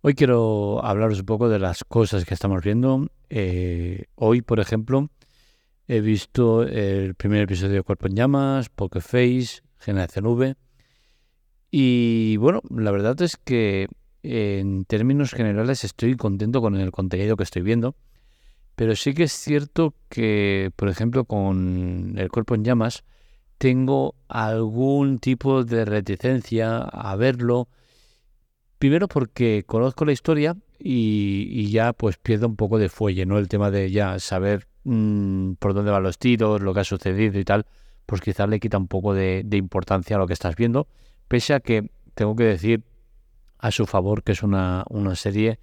Hoy quiero hablaros un poco de las cosas que estamos viendo. Eh, hoy, por ejemplo, he visto el primer episodio de Cuerpo en Llamas, Poker Face, Generación V. Y bueno, la verdad es que en términos generales estoy contento con el contenido que estoy viendo. Pero sí que es cierto que, por ejemplo, con el Cuerpo en Llamas, tengo algún tipo de reticencia a verlo Primero porque conozco la historia y, ya pues pierdo un poco de fuelle, ¿no? El tema de ya saber mm, por dónde van los tiros, lo que ha sucedido y tal, pues quizás le quita un poco de, importancia a lo que estás viendo, pese a que tengo que decir a su favor que es una, una serie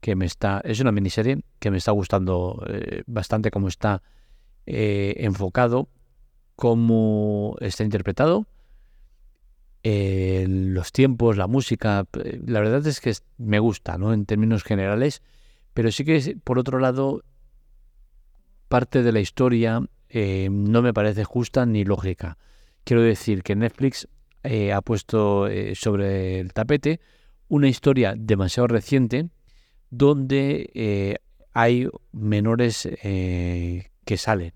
que me está, es una miniserie que me está gustando eh, bastante cómo está eh, enfocado, cómo está interpretado eh, los tiempos, la música, eh, la verdad es que me gusta, ¿no? En términos generales, pero sí que por otro lado, parte de la historia eh, no me parece justa ni lógica. Quiero decir que Netflix ha puesto sobre el tapete una historia demasiado reciente donde hay menores que salen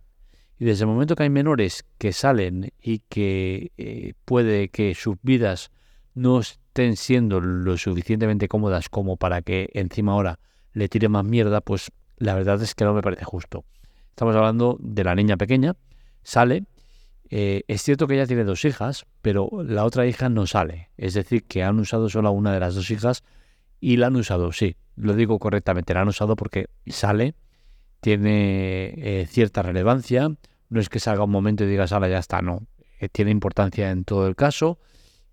y desde el momento que hay menores que salen y que eh, puede que sus vidas no estén siendo lo suficientemente cómodas como para que encima ahora le tire más mierda, pues la verdad es que no me parece justo. Estamos hablando de la niña pequeña, sale, eh, es cierto que ella tiene dos hijas, pero la otra hija no sale. Es decir, que han usado solo una de las dos hijas y la han usado, sí, lo digo correctamente, la han usado porque sale tiene eh, cierta relevancia, no es que salga un momento y digas, ahora ya está, no, eh, tiene importancia en todo el caso,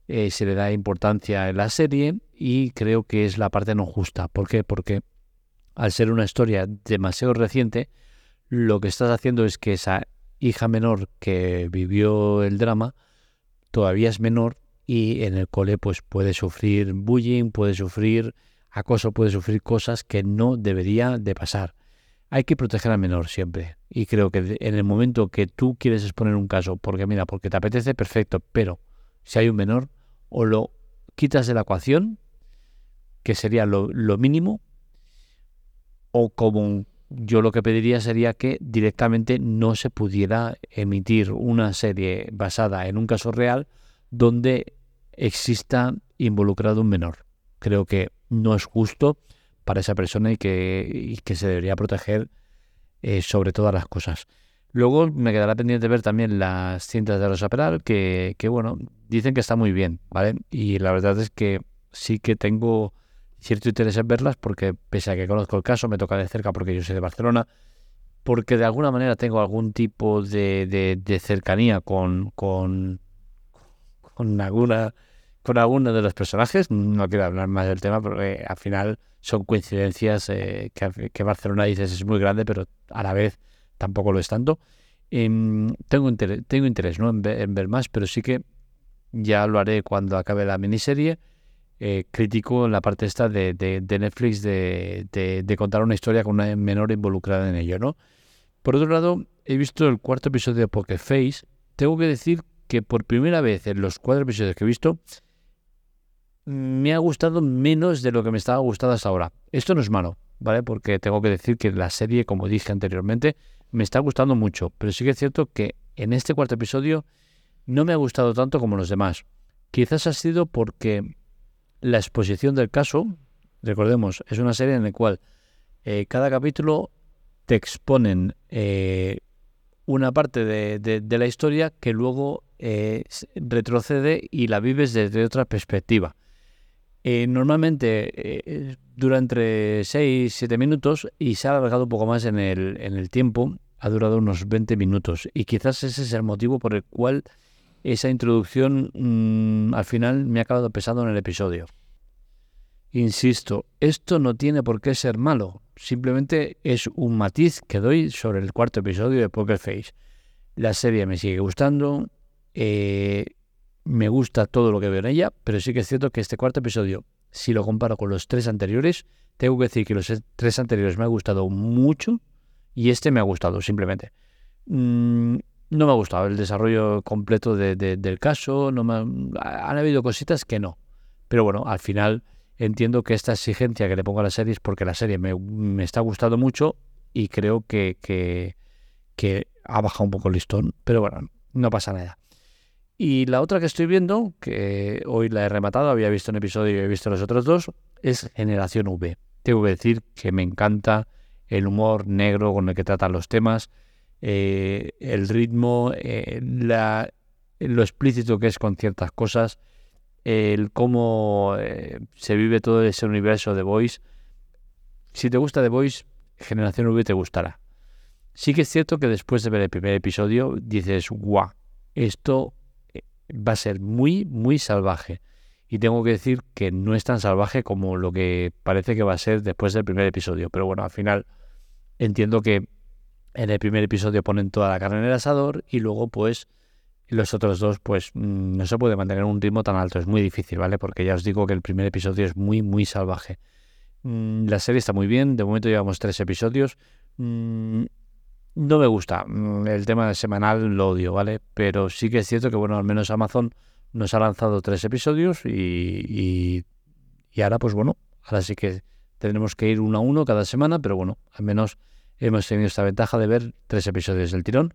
eh, se le da importancia en la serie y creo que es la parte no justa. ¿Por qué? Porque al ser una historia demasiado reciente, lo que estás haciendo es que esa hija menor que vivió el drama todavía es menor y en el cole pues puede sufrir bullying, puede sufrir acoso, puede sufrir cosas que no debería de pasar hay que proteger al menor siempre. Y creo que en el momento que tú quieres exponer un caso, porque mira, porque te apetece, perfecto, pero si hay un menor, o lo quitas de la ecuación, que sería lo, mínimo, o como yo lo que pediría sería que directamente no se pudiera emitir una serie basada en un caso real donde exista involucrado un menor. Creo que no es justo para esa persona y que, que se debería proteger eh, sobre todas las cosas. Luego me quedará pendiente ver también las cintas de Rosa Peral, que, que bueno, dicen que está muy bien, ¿vale? Y la verdad es que sí que tengo cierto interés en verlas porque pese a que conozco el caso, me toca de cerca porque yo soy de Barcelona, porque de alguna manera tengo algún tipo de, de, cercanía con, con, con con alguno de los personajes. No quiero hablar más del tema porque al final son coincidencias eh, que, Barcelona dices es muy grande, pero a la vez tampoco lo es tanto. Em, tengo, interés, tengo interés ¿no? en, ver, más, pero sí que ya lo haré cuando acabe la miniserie. Eh, en la parte esta de, de, Netflix de, de, contar una historia con una menor involucrada en ello, ¿no? Por otro lado, he visto el cuarto episodio de Poker Face. Tengo que decir que por primera vez en los cuatro episodios que he visto, me ha gustado menos de lo que me estaba gustando hasta ahora. Esto no es malo, ¿vale? Porque tengo que decir que la serie, como dije anteriormente, me está gustando mucho. Pero sí que es cierto que en este cuarto episodio no me ha gustado tanto como los demás. Quizás ha sido porque la exposición del caso, recordemos, es una serie en la cual eh, cada capítulo te exponen eh, una parte de, la historia que luego eh, retrocede y la vives desde otra perspectiva. Eh, normalmente eh, dura entre 6 7 minutos y se ha alargado un poco más en el, en el tiempo, ha durado unos 20 minutos y quizás ese es el motivo por el cual esa introducción mm, al final me ha acabado pesando en el episodio. Insisto, esto no tiene por qué ser malo, simplemente es un matiz que doy sobre el cuarto episodio de Poker Face. La serie me sigue gustando, eh, me gusta todo lo que veo en ella, pero sí que es cierto que este cuarto episodio, si lo comparo con los tres anteriores, tengo que decir que los tres anteriores me ha gustado mucho y este me ha gustado simplemente. Mm, no me ha gustado el desarrollo completo del caso, no me han habido cositas que no. Pero bueno, al final entiendo que esta exigencia que le pongo a la serie es porque la serie me, está gustando mucho y creo que, que ha bajado un poco el listón, pero bueno, no pasa nada. Y la otra que estoy viendo, que hoy la he rematado, había visto un episodio y he visto los otros dos, es Generación V. Tengo que decir que me encanta el humor negro con el que tratan los temas, eh, el ritmo, eh, la, lo explícito que es con ciertas cosas, el cómo eh, se vive todo ese universo de Voice. Si te gusta The Voice, Generación V te gustará. Sí que es cierto que después de ver el primer episodio dices, guau, esto va a ser muy, muy salvaje. Y tengo que decir que no es tan salvaje como lo que parece que va a ser después del primer episodio. Pero bueno, al final entiendo que en el primer episodio ponen toda la carne en el asador y luego pues los otros dos pues mm, no se puede mantener un ritmo tan alto. Es muy difícil, ¿vale? Porque ya os digo que el primer episodio es muy, muy salvaje. Mm, la serie está muy bien. De momento llevamos tres episodios. No me gusta. Mm, el tema de semanal lo odio, ¿vale? Pero sí que es cierto que, bueno, al menos Amazon nos ha lanzado tres episodios y, y, ahora, pues bueno, ahora sí que tendremos que ir uno a uno cada semana, pero bueno, al menos hemos tenido esta ventaja de ver tres episodios del tirón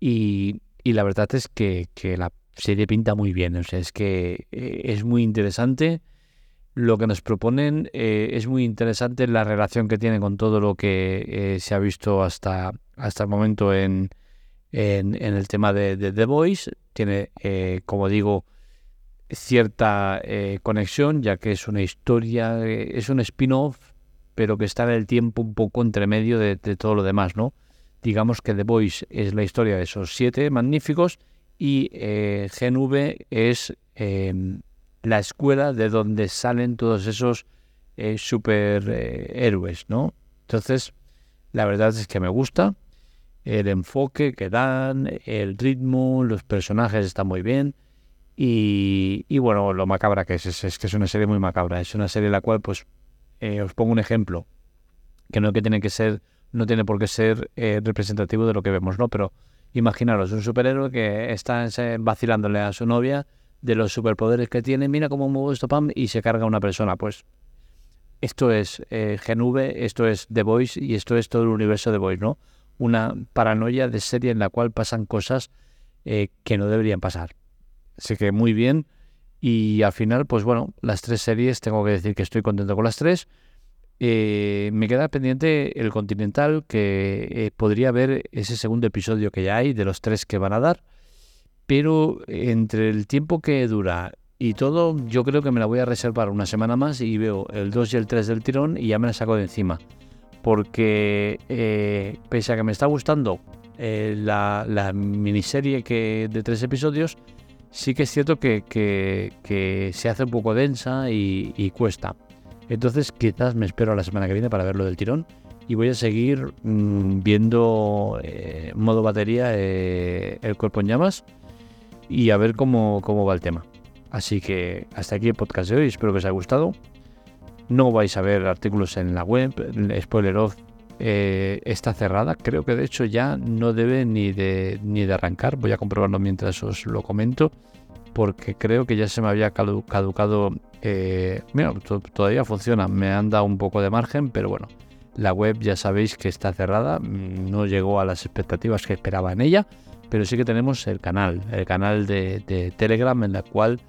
y, y la verdad es que, que, la serie pinta muy bien, o sea, es que eh, es muy interesante lo que nos proponen eh, es muy interesante la relación que tiene con todo lo que eh, se ha visto hasta, hasta el momento en, en, el tema de, The Voice. Tiene, eh, como digo, cierta conexión, ya que es una historia, es un spin-off, pero que está en el tiempo un poco entre medio de, todo lo demás, ¿no? Digamos que The Voice es la historia de esos siete magníficos y Gen V es la escuela de donde salen todos esos eh, superhéroes, ¿no? Entonces, la verdad es que me gusta el enfoque que dan, el ritmo, los personajes están muy bien. Y, bueno, lo macabra que es, es, que es una serie muy macabra. Es una serie la cual, pues, eh, os pongo un ejemplo, que no que tiene que ser, no tiene por qué ser eh, representativo de lo que vemos, ¿no? Pero imaginaros un superhéroe que está vacilándole a su novia de los superpoderes que tiene, mira cómo muevo esto, pam, y se carga una persona. Pues esto es eh, esto es The Voice y esto es todo el universo de Voice, ¿no? Una paranoia de serie en la cual pasan cosas eh, que no deberían pasar. Así que muy bien. Y al final, pues bueno, las tres series, tengo que decir que estoy contento con las tres. Eh, me queda pendiente el Continental, que eh, podría ver ese segundo episodio que ya hay, de los tres que van a dar pero entre el tiempo que dura y todo, yo creo que me la voy a reservar una semana más y veo el 2 y el 3 del tirón y ya me la saco de encima. Porque eh, pese a que me está gustando eh, la, miniserie que, de tres episodios, sí que es cierto que, se hace un poco densa y, cuesta. Entonces quizás me espero a la semana que viene para verlo del tirón y voy a seguir mm, viendo eh, modo batería el cuerpo en llamas y a ver cómo, cómo va el tema. Así que hasta aquí el podcast de hoy, espero que os haya gustado. No vais a ver artículos en la web, spoiler off eh, está cerrada, creo que de hecho ya no debe ni de, ni de arrancar, voy a comprobarlo mientras os lo comento, porque creo que ya se me había caducado, eh, mira, todavía funciona, me han dado un poco de margen, pero bueno, la web ya sabéis que está cerrada, mm, no llegó a las expectativas que esperaba en ella, pero sí que tenemos el canal, el canal de, Telegram en la cual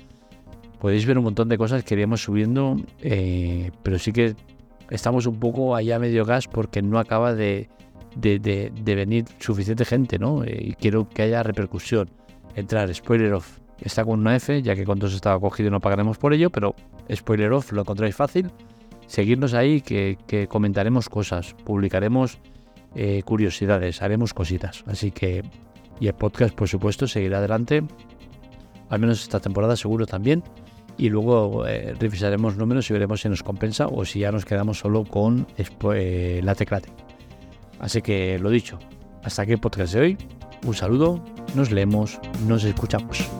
podéis ver un montón de cosas que iríamos subiendo, eh, pero sí que estamos un poco allá medio gas porque no acaba de, venir suficiente gente, ¿no? Eh, y quiero que haya repercusión. Entrar, spoiler off, está con una F, ya que con dos estaba cogido no pagaremos por ello, pero spoiler off lo encontráis fácil. Seguirnos ahí, que, comentaremos cosas, publicaremos eh, curiosidades, haremos cositas. Así que y el podcast, por supuesto, seguirá adelante, al menos esta temporada seguro también. Y luego eh, revisaremos números y veremos si nos compensa o si ya nos quedamos solo con eh, la teclate. Así que lo dicho, hasta aquí el podcast de hoy. Un saludo, nos leemos, nos escuchamos.